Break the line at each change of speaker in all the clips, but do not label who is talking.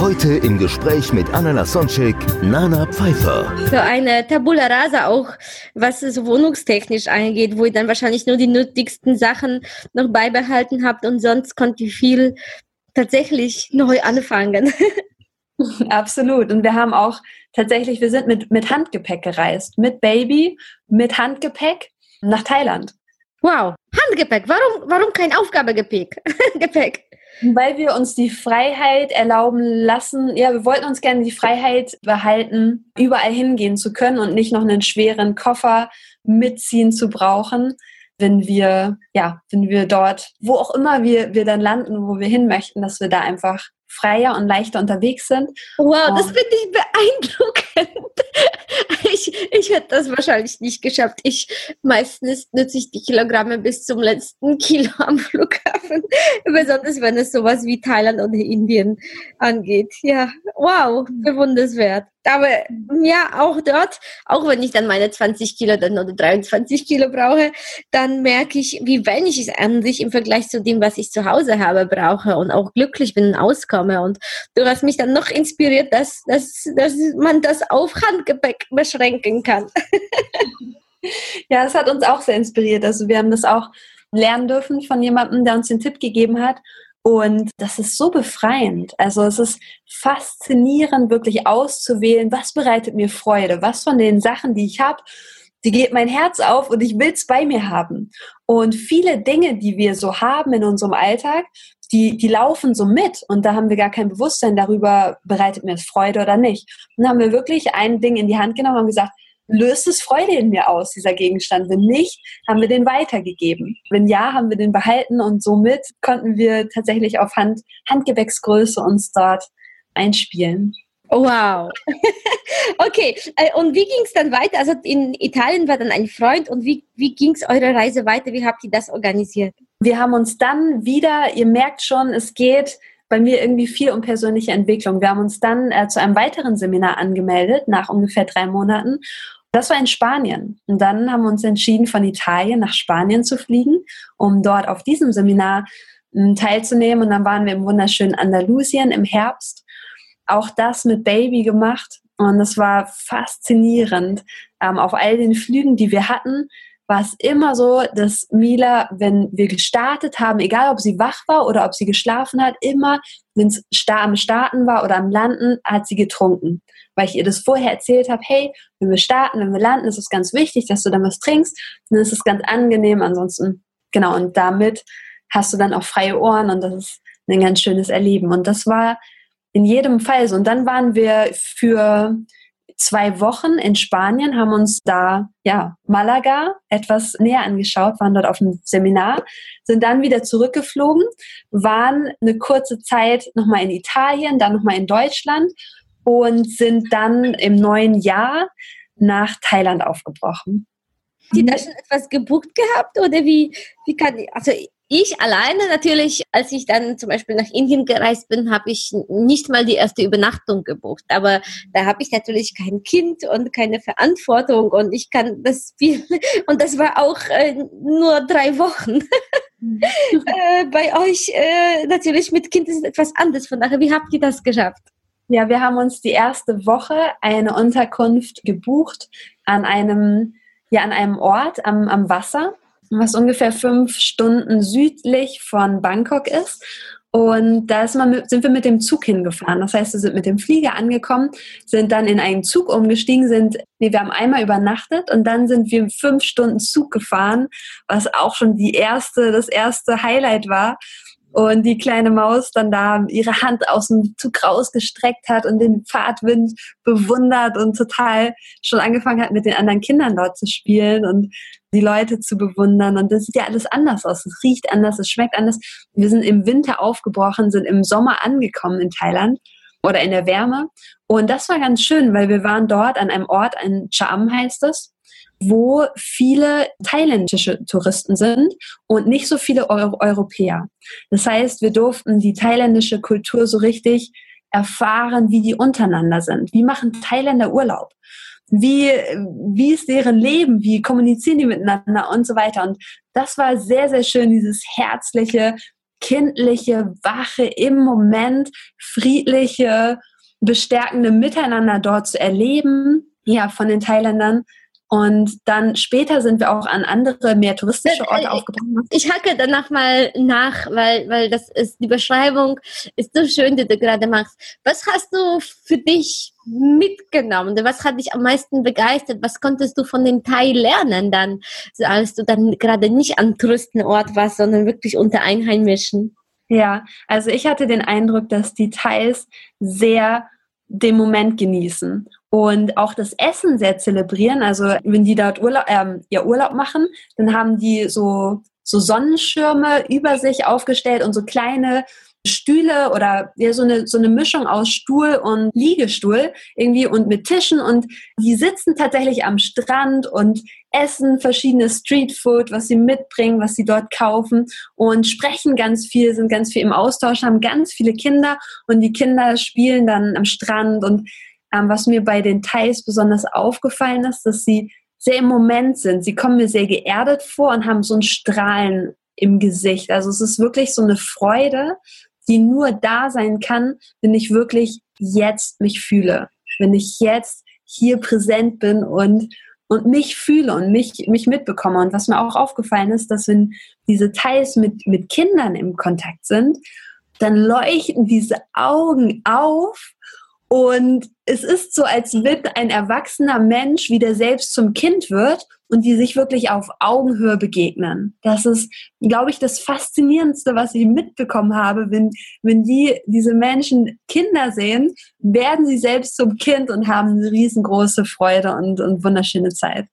Heute im Gespräch mit Anna Lasonczek, Nana Pfeiffer.
So eine Tabula Rasa auch, was es wohnungstechnisch angeht, wo ihr dann wahrscheinlich nur die nötigsten Sachen noch beibehalten habt und sonst könnt ihr viel tatsächlich neu anfangen.
Absolut. Und wir haben auch tatsächlich, wir sind mit, mit Handgepäck gereist. Mit Baby, mit Handgepäck nach Thailand.
Wow, Handgepäck. Warum, warum kein Aufgabegepäck? Gepäck.
Weil wir uns die Freiheit erlauben lassen, ja, wir wollten uns gerne die Freiheit behalten, überall hingehen zu können und nicht noch einen schweren Koffer mitziehen zu brauchen, wenn wir, ja, wenn wir dort, wo auch immer wir, wir dann landen, wo wir hin möchten, dass wir da einfach freier und leichter unterwegs sind.
Wow, das
Und-
finde ich beeindruckend. Ich, ich hätte das wahrscheinlich nicht geschafft. Ich meistens nutze ich die Kilogramme bis zum letzten Kilo am Flughafen, besonders wenn es sowas wie Thailand oder Indien angeht. Ja, wow, bewundernswert. Aber ja, auch dort, auch wenn ich dann meine 20 Kilo dann oder 23 Kilo brauche, dann merke ich, wie wenig ich an sich im Vergleich zu dem, was ich zu Hause habe, brauche und auch glücklich bin und auskomme. Und du hast mich dann noch inspiriert, dass, dass, dass man das auf Handgepäck beschränken kann.
Ja, es hat uns auch sehr inspiriert. Also wir haben das auch lernen dürfen von jemandem, der uns den Tipp gegeben hat. Und das ist so befreiend. Also es ist faszinierend, wirklich auszuwählen, was bereitet mir Freude, was von den Sachen, die ich habe, die geht mein Herz auf und ich will es bei mir haben. Und viele Dinge, die wir so haben in unserem Alltag, die, die laufen so mit und da haben wir gar kein Bewusstsein darüber, bereitet mir es Freude oder nicht. Und dann haben wir wirklich ein Ding in die Hand genommen und gesagt, löst es Freude in mir aus, dieser Gegenstand? Wenn nicht, haben wir den weitergegeben. Wenn ja, haben wir den behalten und somit konnten wir tatsächlich auf Hand, Handgepäcksgröße uns dort einspielen.
Wow. okay, äh, und wie ging es dann weiter? Also in Italien war dann ein Freund und wie, wie ging es eure Reise weiter? Wie habt ihr das organisiert?
Wir haben uns dann wieder, ihr merkt schon, es geht bei mir irgendwie viel um persönliche Entwicklung. Wir haben uns dann äh, zu einem weiteren Seminar angemeldet, nach ungefähr drei Monaten. Das war in Spanien. Und dann haben wir uns entschieden, von Italien nach Spanien zu fliegen, um dort auf diesem Seminar m, teilzunehmen. Und dann waren wir im wunderschönen Andalusien im Herbst. Auch das mit Baby gemacht. Und es war faszinierend. Ähm, auf all den Flügen, die wir hatten, war es immer so, dass Mila, wenn wir gestartet haben, egal ob sie wach war oder ob sie geschlafen hat, immer, wenn es am Starten war oder am Landen, hat sie getrunken. Weil ich ihr das vorher erzählt habe, hey, wenn wir starten, wenn wir landen, ist es ganz wichtig, dass du dann was trinkst. Dann ist es ganz angenehm. Ansonsten, genau, und damit hast du dann auch freie Ohren und das ist ein ganz schönes Erleben. Und das war in jedem Fall so. Und dann waren wir für zwei Wochen in Spanien, haben uns da, ja, Malaga etwas näher angeschaut, waren dort auf einem Seminar, sind dann wieder zurückgeflogen, waren eine kurze Zeit nochmal in Italien, dann nochmal in Deutschland und sind dann im neuen Jahr nach Thailand aufgebrochen.
Ihr da schon etwas gebucht gehabt oder wie, wie kann also ich alleine natürlich, als ich dann zum Beispiel nach Indien gereist bin, habe ich nicht mal die erste Übernachtung gebucht. Aber da habe ich natürlich kein Kind und keine Verantwortung und ich kann das viel. Und das war auch äh, nur drei Wochen. äh, bei euch äh, natürlich mit Kind ist es etwas anderes. Von daher, wie habt ihr das geschafft?
Ja, wir haben uns die erste Woche eine Unterkunft gebucht an einem, ja, an einem Ort am, am Wasser, was ungefähr fünf Stunden südlich von Bangkok ist. Und da man sind wir mit dem Zug hingefahren. Das heißt, wir sind mit dem Flieger angekommen, sind dann in einen Zug umgestiegen, sind, nee, wir haben einmal übernachtet und dann sind wir fünf Stunden Zug gefahren, was auch schon die erste, das erste Highlight war. Und die kleine Maus dann da ihre Hand aus dem Zug rausgestreckt hat und den Fahrtwind bewundert und total schon angefangen hat, mit den anderen Kindern dort zu spielen. Und die Leute zu bewundern. Und das sieht ja alles anders aus. Es riecht anders, es schmeckt anders. Wir sind im Winter aufgebrochen, sind im Sommer angekommen in Thailand oder in der Wärme. Und das war ganz schön, weil wir waren dort an einem Ort, ein Cham heißt es, wo viele thailändische Touristen sind und nicht so viele Euro Europäer. Das heißt, wir durften die thailändische Kultur so richtig erfahren, wie die untereinander sind. Wie machen Thailänder Urlaub? Wie, wie ist deren Leben? Wie kommunizieren die miteinander und so weiter? Und das war sehr, sehr schön, dieses herzliche, kindliche, wache, im Moment friedliche, bestärkende Miteinander dort zu erleben, ja, von den Thailändern. Und dann später sind wir auch an andere, mehr touristische Orte aufgebrochen.
Ich hacke danach mal nach, weil, weil das ist, die Beschreibung ist so schön, die du gerade machst. Was hast du für dich mitgenommen? Was hat dich am meisten begeistert? Was konntest du von dem Thai lernen dann, als du dann gerade nicht an Touristenort warst, sondern wirklich unter Einheimischen?
Ja, also ich hatte den Eindruck, dass die Thais sehr den Moment genießen und auch das Essen sehr zelebrieren. Also wenn die dort Urlaub, ähm, ja, Urlaub machen, dann haben die so, so Sonnenschirme über sich aufgestellt und so kleine Stühle oder ja, so eine, so eine Mischung aus Stuhl und Liegestuhl irgendwie und mit Tischen und die sitzen tatsächlich am Strand und essen verschiedene Streetfood, was sie mitbringen, was sie dort kaufen und sprechen ganz viel, sind ganz viel im Austausch, haben ganz viele Kinder und die Kinder spielen dann am Strand und ähm, was mir bei den Thais besonders aufgefallen ist, dass sie sehr im Moment sind. Sie kommen mir sehr geerdet vor und haben so ein Strahlen im Gesicht. Also es ist wirklich so eine Freude, die nur da sein kann, wenn ich wirklich jetzt mich fühle, wenn ich jetzt hier präsent bin und und mich fühle und mich, mich mitbekomme. Und was mir auch aufgefallen ist, dass wenn diese Teils mit, mit Kindern im Kontakt sind, dann leuchten diese Augen auf und es ist so, als wenn ein erwachsener Mensch wieder selbst zum Kind wird und die sich wirklich auf Augenhöhe begegnen. Das ist, glaube ich, das Faszinierendste, was ich mitbekommen habe. Wenn, wenn die, diese Menschen Kinder sehen, werden sie selbst zum Kind und haben eine riesengroße Freude und, und wunderschöne Zeit.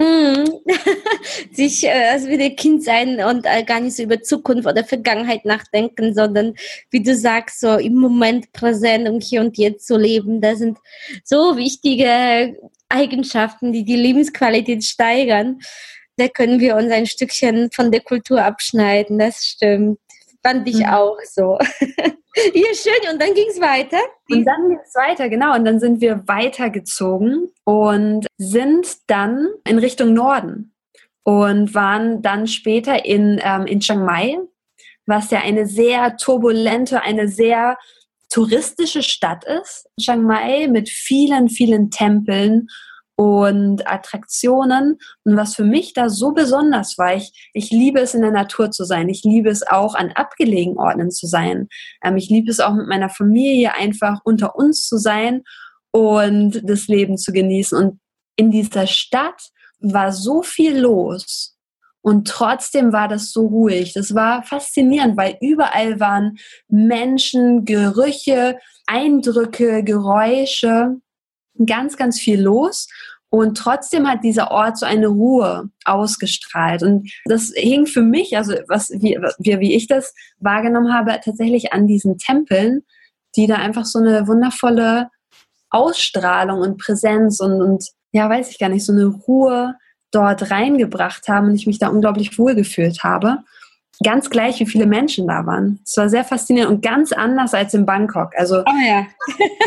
Mhm. Sich äh, also wieder Kind sein und äh, gar nicht so über Zukunft oder Vergangenheit nachdenken, sondern wie du sagst, so im Moment präsent und hier und jetzt zu leben. Das sind so wichtige Eigenschaften, die die Lebensqualität steigern. Da können wir uns ein Stückchen von der Kultur abschneiden. Das stimmt. Fand ich mhm. auch so. Ja, schön. Und dann ging es weiter.
Und dann ging es weiter, genau. Und dann sind wir weitergezogen und sind dann in Richtung Norden und waren dann später in, ähm, in Chiang Mai, was ja eine sehr turbulente, eine sehr touristische Stadt ist. Chiang Mai mit vielen, vielen Tempeln und Attraktionen. Und was für mich da so besonders war, ich, ich liebe es in der Natur zu sein. Ich liebe es auch an abgelegenen Orten zu sein. Ähm, ich liebe es auch mit meiner Familie einfach unter uns zu sein und das Leben zu genießen. Und in dieser Stadt war so viel los. Und trotzdem war das so ruhig. Das war faszinierend, weil überall waren Menschen, Gerüche, Eindrücke, Geräusche ganz, ganz viel los. Und trotzdem hat dieser Ort so eine Ruhe ausgestrahlt. Und das hing für mich, also was, wie, wie ich das wahrgenommen habe, tatsächlich an diesen Tempeln, die da einfach so eine wundervolle Ausstrahlung und Präsenz und, und ja, weiß ich gar nicht, so eine Ruhe dort reingebracht haben und ich mich da unglaublich wohl gefühlt habe ganz gleich, wie viele Menschen da waren. Es war sehr faszinierend und ganz anders als in Bangkok. Also
oh ja.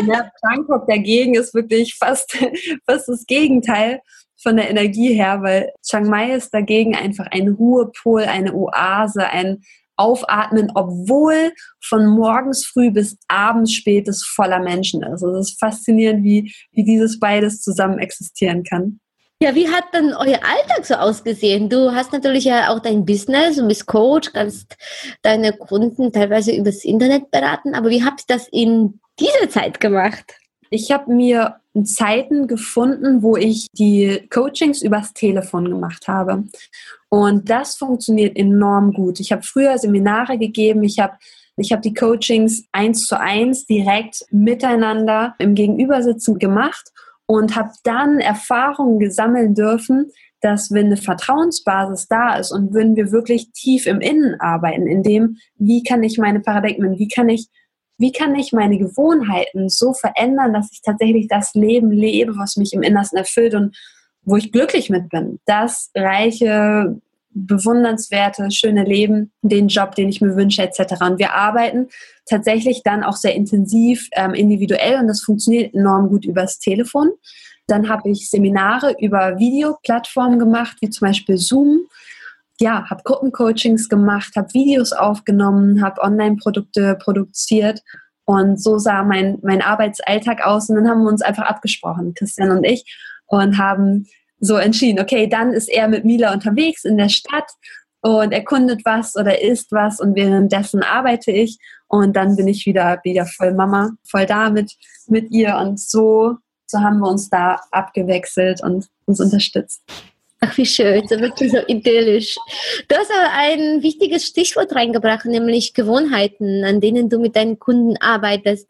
ja, Bangkok dagegen ist wirklich fast, fast das Gegenteil von der Energie her, weil Chiang Mai ist dagegen einfach ein Ruhepol, eine Oase, ein Aufatmen, obwohl von morgens früh bis abends spät es voller Menschen ist. Also es ist faszinierend, wie, wie dieses beides zusammen existieren kann.
Ja, wie hat denn euer Alltag so ausgesehen? Du hast natürlich ja auch dein Business und bist Coach, kannst deine Kunden teilweise übers Internet beraten, aber wie habt ihr das in dieser Zeit gemacht?
Ich habe mir Zeiten gefunden, wo ich die Coachings übers Telefon gemacht habe. Und das funktioniert enorm gut. Ich habe früher Seminare gegeben, ich habe ich habe die Coachings eins zu eins direkt miteinander im Gegenübersitzen gemacht und habe dann Erfahrungen gesammeln dürfen, dass wenn eine Vertrauensbasis da ist und würden wir wirklich tief im Innen arbeiten, in dem, wie kann ich meine Paradigmen, wie kann ich, wie kann ich meine Gewohnheiten so verändern, dass ich tatsächlich das Leben lebe, was mich im Innersten erfüllt und wo ich glücklich mit bin. Das reiche, bewundernswerte, schöne Leben, den Job, den ich mir wünsche, etc. Und wir arbeiten tatsächlich dann auch sehr intensiv ähm, individuell und das funktioniert enorm gut übers Telefon. Dann habe ich Seminare über Videoplattformen gemacht, wie zum Beispiel Zoom. Ja, habe Gruppencoachings gemacht, habe Videos aufgenommen, habe Online-Produkte produziert und so sah mein, mein Arbeitsalltag aus. Und dann haben wir uns einfach abgesprochen, Christian und ich, und haben so entschieden, okay, dann ist er mit Mila unterwegs in der Stadt und erkundet was oder isst was und währenddessen arbeite ich und dann bin ich wieder, wieder voll Mama, voll da mit, mit ihr und so so haben wir uns da abgewechselt und uns unterstützt.
Ach, wie schön, so wirklich so idyllisch. Du hast aber ein wichtiges Stichwort reingebracht, nämlich Gewohnheiten, an denen du mit deinen Kunden arbeitest.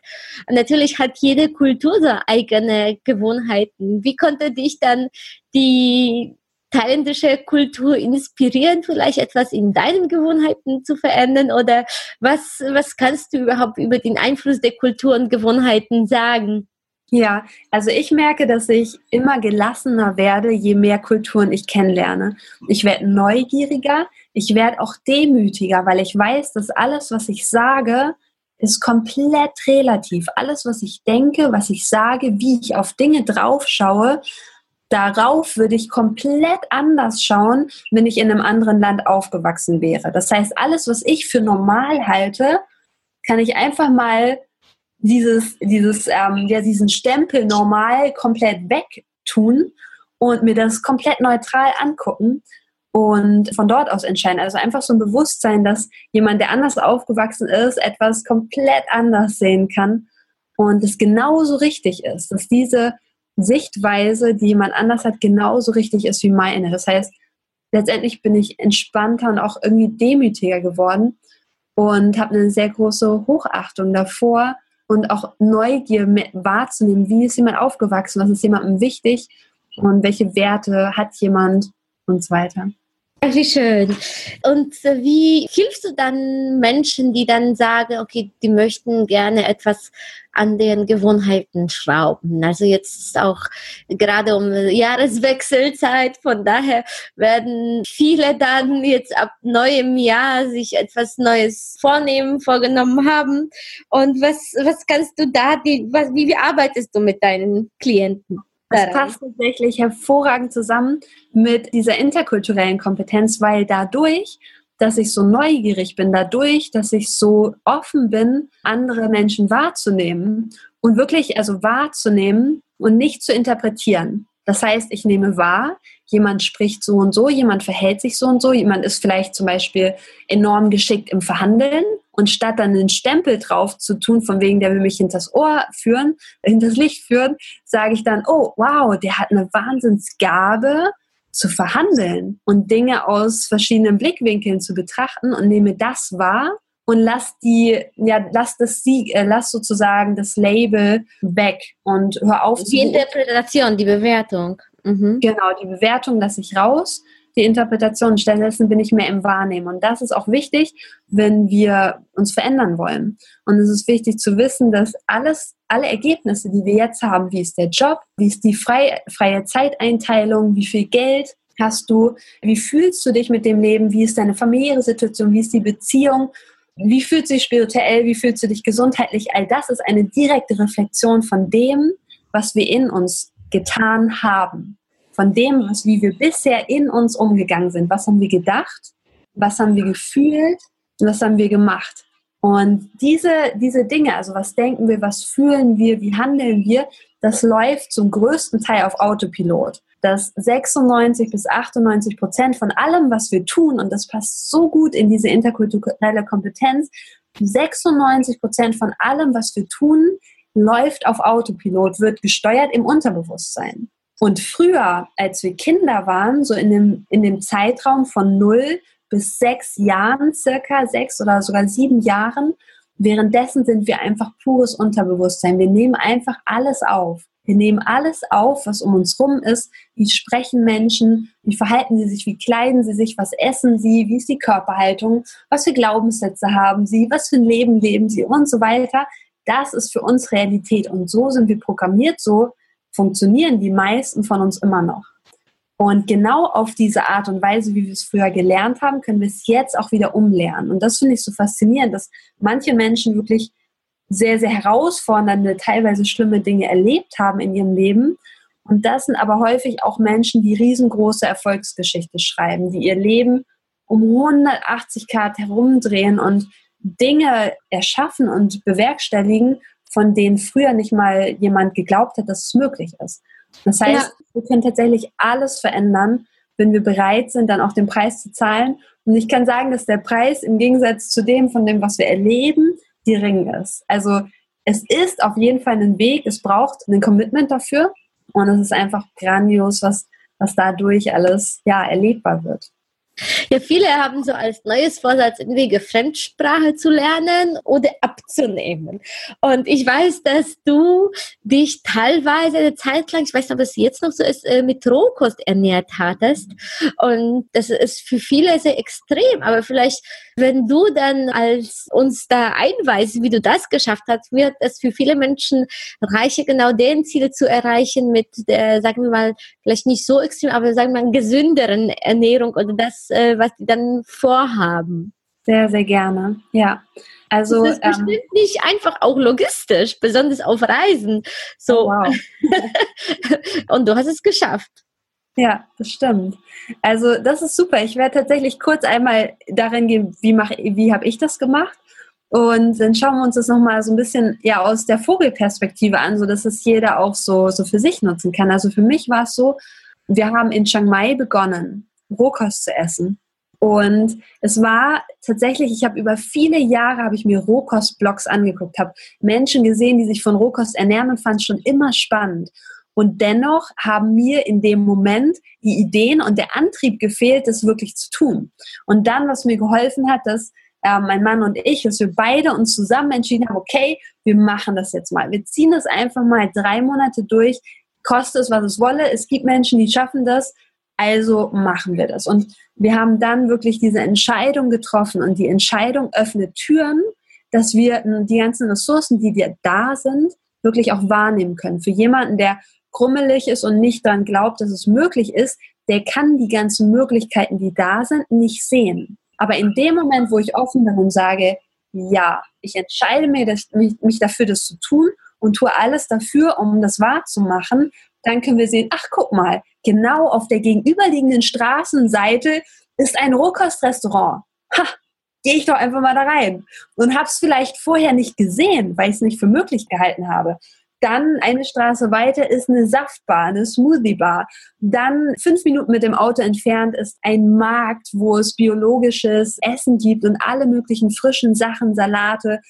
Natürlich hat jede Kultur so eigene Gewohnheiten. Wie konnte dich dann die thailändische Kultur inspirieren, vielleicht etwas in deinen Gewohnheiten zu verändern? Oder was, was kannst du überhaupt über den Einfluss der Kultur und Gewohnheiten sagen?
Ja, also ich merke, dass ich immer gelassener werde, je mehr Kulturen ich kennenlerne. Ich werde neugieriger, ich werde auch demütiger, weil ich weiß, dass alles, was ich sage, ist komplett relativ. Alles, was ich denke, was ich sage, wie ich auf Dinge drauf schaue, darauf würde ich komplett anders schauen, wenn ich in einem anderen Land aufgewachsen wäre. Das heißt, alles, was ich für normal halte, kann ich einfach mal dieses, dieses, ähm, ja, diesen Stempel normal komplett wegtun und mir das komplett neutral angucken und von dort aus entscheiden. Also einfach so ein Bewusstsein, dass jemand, der anders aufgewachsen ist, etwas komplett anders sehen kann und es genauso richtig ist, dass diese Sichtweise, die jemand anders hat, genauso richtig ist wie meine. Das heißt, letztendlich bin ich entspannter und auch irgendwie demütiger geworden und habe eine sehr große Hochachtung davor, und auch Neugier wahrzunehmen, wie ist jemand aufgewachsen, was ist jemandem wichtig und welche Werte hat jemand und so weiter.
Wie schön. Und wie hilfst du dann Menschen, die dann sagen, okay, die möchten gerne etwas an den Gewohnheiten schrauben? Also jetzt ist auch gerade um Jahreswechselzeit, von daher werden viele dann jetzt ab neuem Jahr sich etwas Neues vornehmen, vorgenommen haben. Und was, was kannst du da, die, was, wie, wie arbeitest du mit deinen Klienten?
Das passt tatsächlich hervorragend zusammen mit dieser interkulturellen Kompetenz, weil dadurch, dass ich so neugierig bin, dadurch, dass ich so offen bin, andere Menschen wahrzunehmen und wirklich also wahrzunehmen und nicht zu interpretieren. Das heißt, ich nehme wahr, jemand spricht so und so, jemand verhält sich so und so, jemand ist vielleicht zum Beispiel enorm geschickt im Verhandeln und statt dann einen Stempel drauf zu tun, von wegen, der will mich hinters Ohr führen, hinters Licht führen, sage ich dann, oh wow, der hat eine Wahnsinnsgabe zu verhandeln und Dinge aus verschiedenen Blickwinkeln zu betrachten und nehme das wahr und lass die, ja, lass das Sieg, äh, lass sozusagen das Label weg und hör auf.
Die Interpretation, die Bewertung.
Mhm. Genau, die Bewertung lasse ich raus, die Interpretation, stattdessen bin ich mehr im Wahrnehmen. Und das ist auch wichtig, wenn wir uns verändern wollen. Und es ist wichtig zu wissen, dass alles, alle Ergebnisse, die wir jetzt haben, wie ist der Job, wie ist die freie, freie Zeiteinteilung, wie viel Geld hast du, wie fühlst du dich mit dem Leben, wie ist deine familiäre Situation, wie ist die Beziehung, wie fühlt sich spirituell, wie fühlst du dich gesundheitlich, all das ist eine direkte Reflexion von dem, was wir in uns getan haben. Von dem, was, wie wir bisher in uns umgegangen sind. Was haben wir gedacht? Was haben wir gefühlt? Was haben wir gemacht? Und diese, diese Dinge, also was denken wir, was fühlen wir, wie handeln wir, das läuft zum größten Teil auf Autopilot. Dass 96 bis 98 Prozent von allem, was wir tun, und das passt so gut in diese interkulturelle Kompetenz, 96 Prozent von allem, was wir tun, läuft auf Autopilot, wird gesteuert im Unterbewusstsein. Und früher, als wir Kinder waren, so in dem, in dem Zeitraum von 0 bis 6 Jahren, circa 6 oder sogar 7 Jahren, währenddessen sind wir einfach pures Unterbewusstsein. Wir nehmen einfach alles auf. Wir nehmen alles auf, was um uns rum ist. Wie sprechen Menschen? Wie verhalten sie sich? Wie kleiden sie sich? Was essen sie? Wie ist die Körperhaltung? Was für Glaubenssätze haben sie? Was für ein Leben leben sie? Und so weiter. Das ist für uns Realität. Und so sind wir programmiert. So funktionieren die meisten von uns immer noch. Und genau auf diese Art und Weise, wie wir es früher gelernt haben, können wir es jetzt auch wieder umlernen. Und das finde ich so faszinierend, dass manche Menschen wirklich sehr, sehr herausfordernde, teilweise schlimme Dinge erlebt haben in ihrem Leben. Und das sind aber häufig auch Menschen, die riesengroße Erfolgsgeschichte schreiben, die ihr Leben um 180 Grad herumdrehen und Dinge erschaffen und bewerkstelligen, von denen früher nicht mal jemand geglaubt hat, dass es möglich ist. Das heißt, ja. wir können tatsächlich alles verändern, wenn wir bereit sind, dann auch den Preis zu zahlen. Und ich kann sagen, dass der Preis im Gegensatz zu dem, von dem, was wir erleben, gering ist. Also es ist auf jeden Fall ein Weg, es braucht ein Commitment dafür und es ist einfach grandios, was, was dadurch alles ja, erlebbar wird.
Ja, viele haben so als neues Vorsatz irgendwie Fremdsprache zu lernen oder abzunehmen. Und ich weiß, dass du dich teilweise eine Zeit lang, ich weiß nicht, ob es jetzt noch so ist, äh, mit Rohkost ernährt hattest. Und das ist für viele sehr extrem. Aber vielleicht, wenn du dann als uns da einweist, wie du das geschafft hast, wird es für viele Menschen reicher, genau den Ziel zu erreichen mit der, sagen wir mal, vielleicht nicht so extrem, aber sagen wir mal, gesünderen Ernährung oder das äh, was die dann vorhaben.
Sehr, sehr gerne, ja. Also,
das ist bestimmt ähm, nicht einfach auch logistisch, besonders auf Reisen. So. Oh, wow. Und du hast es geschafft.
Ja, das stimmt. Also das ist super. Ich werde tatsächlich kurz einmal darin gehen, wie, mach, wie habe ich das gemacht. Und dann schauen wir uns das nochmal so ein bisschen ja, aus der Vogelperspektive an, sodass es jeder auch so, so für sich nutzen kann. Also für mich war es so, wir haben in Chiang Mai begonnen Rohkost zu essen. Und es war tatsächlich, ich habe über viele Jahre habe ich mir Rohkost-Blogs angeguckt, habe Menschen gesehen, die sich von Rohkost ernähren und fand es schon immer spannend. Und dennoch haben mir in dem Moment die Ideen und der Antrieb gefehlt, das wirklich zu tun. Und dann, was mir geholfen hat, dass äh, mein Mann und ich, dass wir beide uns zusammen entschieden haben, okay, wir machen das jetzt mal. Wir ziehen das einfach mal drei Monate durch, koste es, was es wolle. Es gibt Menschen, die schaffen das also machen wir das. Und wir haben dann wirklich diese Entscheidung getroffen und die Entscheidung öffnet Türen, dass wir die ganzen Ressourcen, die wir da sind, wirklich auch wahrnehmen können. Für jemanden, der krummelig ist und nicht daran glaubt, dass es möglich ist, der kann die ganzen Möglichkeiten, die da sind, nicht sehen. Aber in dem Moment, wo ich offen bin und sage, ja, ich entscheide mich, mich dafür, das zu tun und tue alles dafür, um das wahrzumachen, dann können wir sehen, ach guck mal, genau auf der gegenüberliegenden Straßenseite ist ein Rohkostrestaurant. Ha, gehe ich doch einfach mal da rein. Und habe es vielleicht vorher nicht gesehen, weil ich es nicht für möglich gehalten habe. Dann eine Straße weiter ist eine Saftbar, eine Smoothie-Bar. Dann fünf Minuten mit dem Auto entfernt ist ein Markt, wo es biologisches Essen gibt und alle möglichen frischen Sachen, Salate,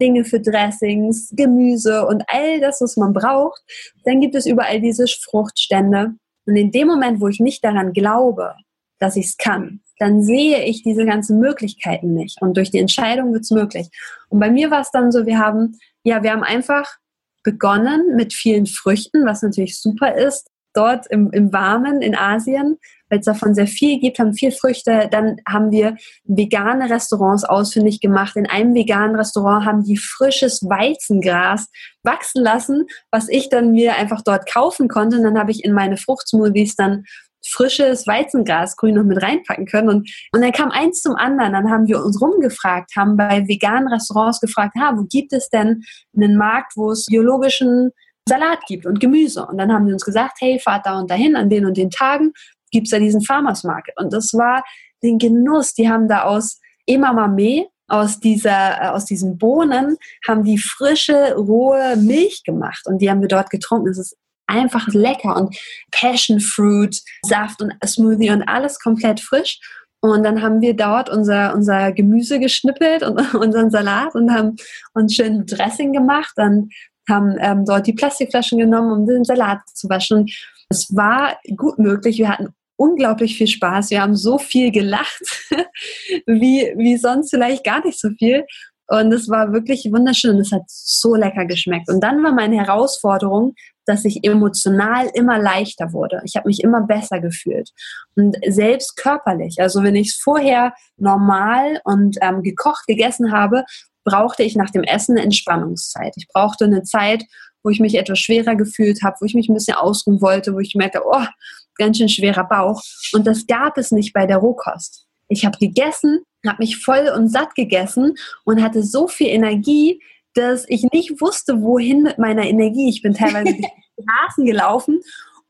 Dinge für Dressings, Gemüse und all das, was man braucht. Dann gibt es überall diese Fruchtstände. Und in dem Moment, wo ich nicht daran glaube, dass ich es kann, dann sehe ich diese ganzen Möglichkeiten nicht. Und durch die Entscheidung wird es möglich. Und bei mir war es dann so, wir haben, ja, wir haben einfach begonnen mit vielen Früchten, was natürlich super ist, dort im, im Warmen in Asien weil es davon sehr viel gibt, haben viel Früchte. Dann haben wir vegane Restaurants ausfindig gemacht. In einem veganen Restaurant haben die frisches Weizengras wachsen lassen, was ich dann mir einfach dort kaufen konnte. Und dann habe ich in meine Fruchtsmoothies dann frisches Weizengras grün noch mit reinpacken können. Und, und dann kam eins zum anderen. Dann haben wir uns rumgefragt, haben bei veganen Restaurants gefragt, ha, wo gibt es denn einen Markt, wo es biologischen Salat gibt und Gemüse. Und dann haben die uns gesagt, hey, fahrt da und dahin an den und den Tagen gibt es ja diesen Farmers Market. Und das war den Genuss. Die haben da aus Emamame, aus dieser, äh, aus diesen Bohnen, haben die frische, rohe Milch gemacht. Und die haben wir dort getrunken. Es ist einfach lecker. Und Passion Fruit, Saft und Smoothie und alles komplett frisch. Und dann haben wir dort unser, unser Gemüse geschnippelt und unseren Salat und haben uns schön Dressing gemacht. Dann haben ähm, dort die Plastikflaschen genommen, um den Salat zu waschen. Es war gut möglich. Wir hatten unglaublich viel Spaß. Wir haben so viel gelacht, wie, wie sonst vielleicht gar nicht so viel. Und es war wirklich wunderschön und es hat so lecker geschmeckt. Und dann war meine Herausforderung, dass ich emotional immer leichter wurde. Ich habe mich immer besser gefühlt. Und selbst körperlich. Also wenn ich es vorher normal und ähm, gekocht gegessen habe, brauchte ich nach dem Essen eine Entspannungszeit. Ich brauchte eine Zeit, wo ich mich etwas schwerer gefühlt habe, wo ich mich ein bisschen ausruhen wollte, wo ich merkte, oh, ganz schön schwerer Bauch. Und das gab es nicht bei der Rohkost. Ich habe gegessen, habe mich voll und satt gegessen und hatte so viel Energie, dass ich nicht wusste, wohin mit meiner Energie. Ich bin teilweise durch die Straßen gelaufen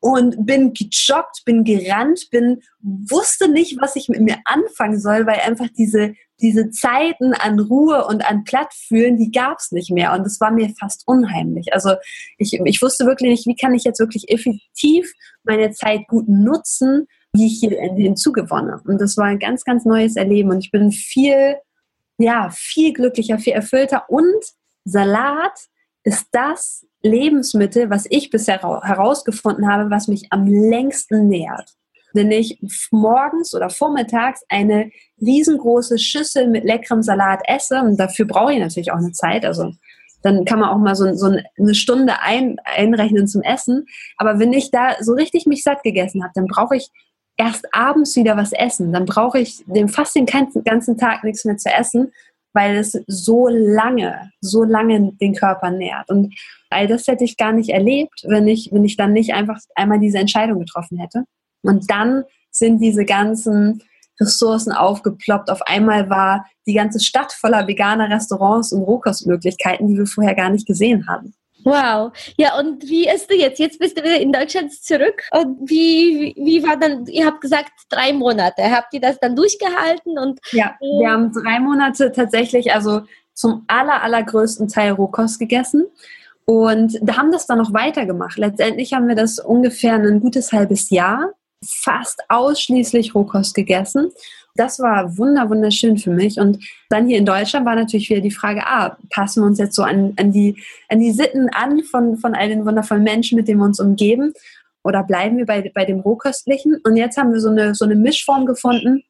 und bin gejoggt, bin gerannt, bin, wusste nicht, was ich mit mir anfangen soll, weil einfach diese, diese Zeiten an Ruhe und an Plattfühlen, die gab es nicht mehr. Und das war mir fast unheimlich. Also ich, ich wusste wirklich nicht, wie kann ich jetzt wirklich effektiv meine Zeit gut nutzen, wie ich hier hinzugewonne. Und das war ein ganz, ganz neues Erleben. Und ich bin viel, ja, viel glücklicher, viel erfüllter. Und Salat ist das Lebensmittel, was ich bisher herausgefunden habe, was mich am längsten nährt. Wenn ich morgens oder vormittags eine riesengroße Schüssel mit leckerem Salat esse, und dafür brauche ich natürlich auch eine Zeit, also dann kann man auch mal so, so eine Stunde ein, einrechnen zum Essen. Aber wenn ich da so richtig mich satt gegessen habe, dann brauche ich erst abends wieder was essen. Dann brauche ich den, fast den ganzen Tag nichts mehr zu essen, weil es so lange, so lange den Körper nährt. Und all das hätte ich gar nicht erlebt, wenn ich, wenn ich dann nicht einfach einmal diese Entscheidung getroffen hätte. Und dann sind diese ganzen Ressourcen aufgeploppt. Auf einmal war die ganze Stadt voller veganer Restaurants und Rohkostmöglichkeiten, die wir vorher gar nicht gesehen haben.
Wow. Ja, und wie ist du jetzt? Jetzt bist du wieder in Deutschland zurück. Und wie, wie war dann, ihr habt gesagt, drei Monate. Habt ihr das dann durchgehalten? Und,
ja, wir haben drei Monate tatsächlich, also zum aller, allergrößten Teil Rohkost gegessen. Und da haben das dann noch weitergemacht. Letztendlich haben wir das ungefähr ein gutes halbes Jahr fast ausschließlich Rohkost gegessen das war wunder, wunderschön für mich. Und dann hier in Deutschland war natürlich wieder die Frage, ah, passen wir uns jetzt so an, an, die, an die Sitten an von, von all den wundervollen Menschen, mit denen wir uns umgeben? Oder bleiben wir bei, bei dem Rohköstlichen? Und jetzt haben wir so eine, so eine Mischform gefunden.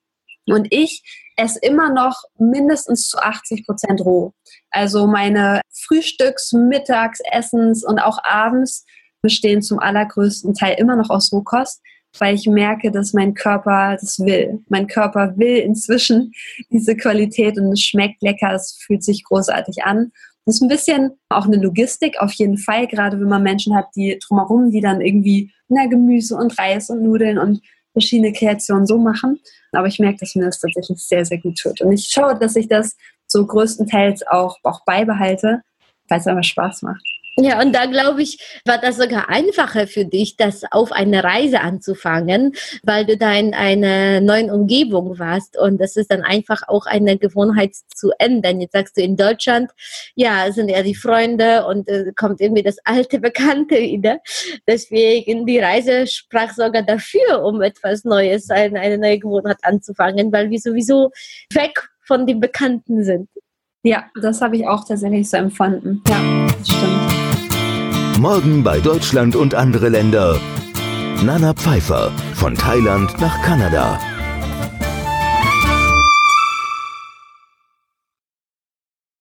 Und ich esse immer noch mindestens zu 80 Prozent roh. Also meine Frühstücks-, Mittags-, Essens- und auch abends bestehen zum allergrößten Teil immer noch aus Rohkost weil ich merke, dass mein Körper das will. Mein Körper will inzwischen diese Qualität und es schmeckt lecker, es fühlt sich großartig an. Das ist ein bisschen auch eine Logistik, auf jeden Fall, gerade wenn man Menschen hat, die drumherum, die dann irgendwie na, Gemüse und Reis und Nudeln und verschiedene Kreationen so machen. Aber ich merke, dass mir das tatsächlich sehr, sehr gut tut. Und ich schaue, dass ich das so größtenteils auch, auch beibehalte, weil es einfach Spaß macht.
Ja, und da glaube ich, war das sogar einfacher für dich, das auf eine Reise anzufangen, weil du da in einer neuen Umgebung warst und das ist dann einfach auch eine Gewohnheit zu ändern. Jetzt sagst du in Deutschland, ja, sind ja die Freunde und äh, kommt irgendwie das alte Bekannte wieder. Deswegen die Reise sprach sogar dafür, um etwas Neues, eine, eine neue Gewohnheit anzufangen, weil wir sowieso weg von dem Bekannten sind.
Ja, das habe ich auch tatsächlich so empfunden. Ja, das stimmt.
Morgen bei Deutschland und andere Länder. Nana Pfeiffer von Thailand nach Kanada.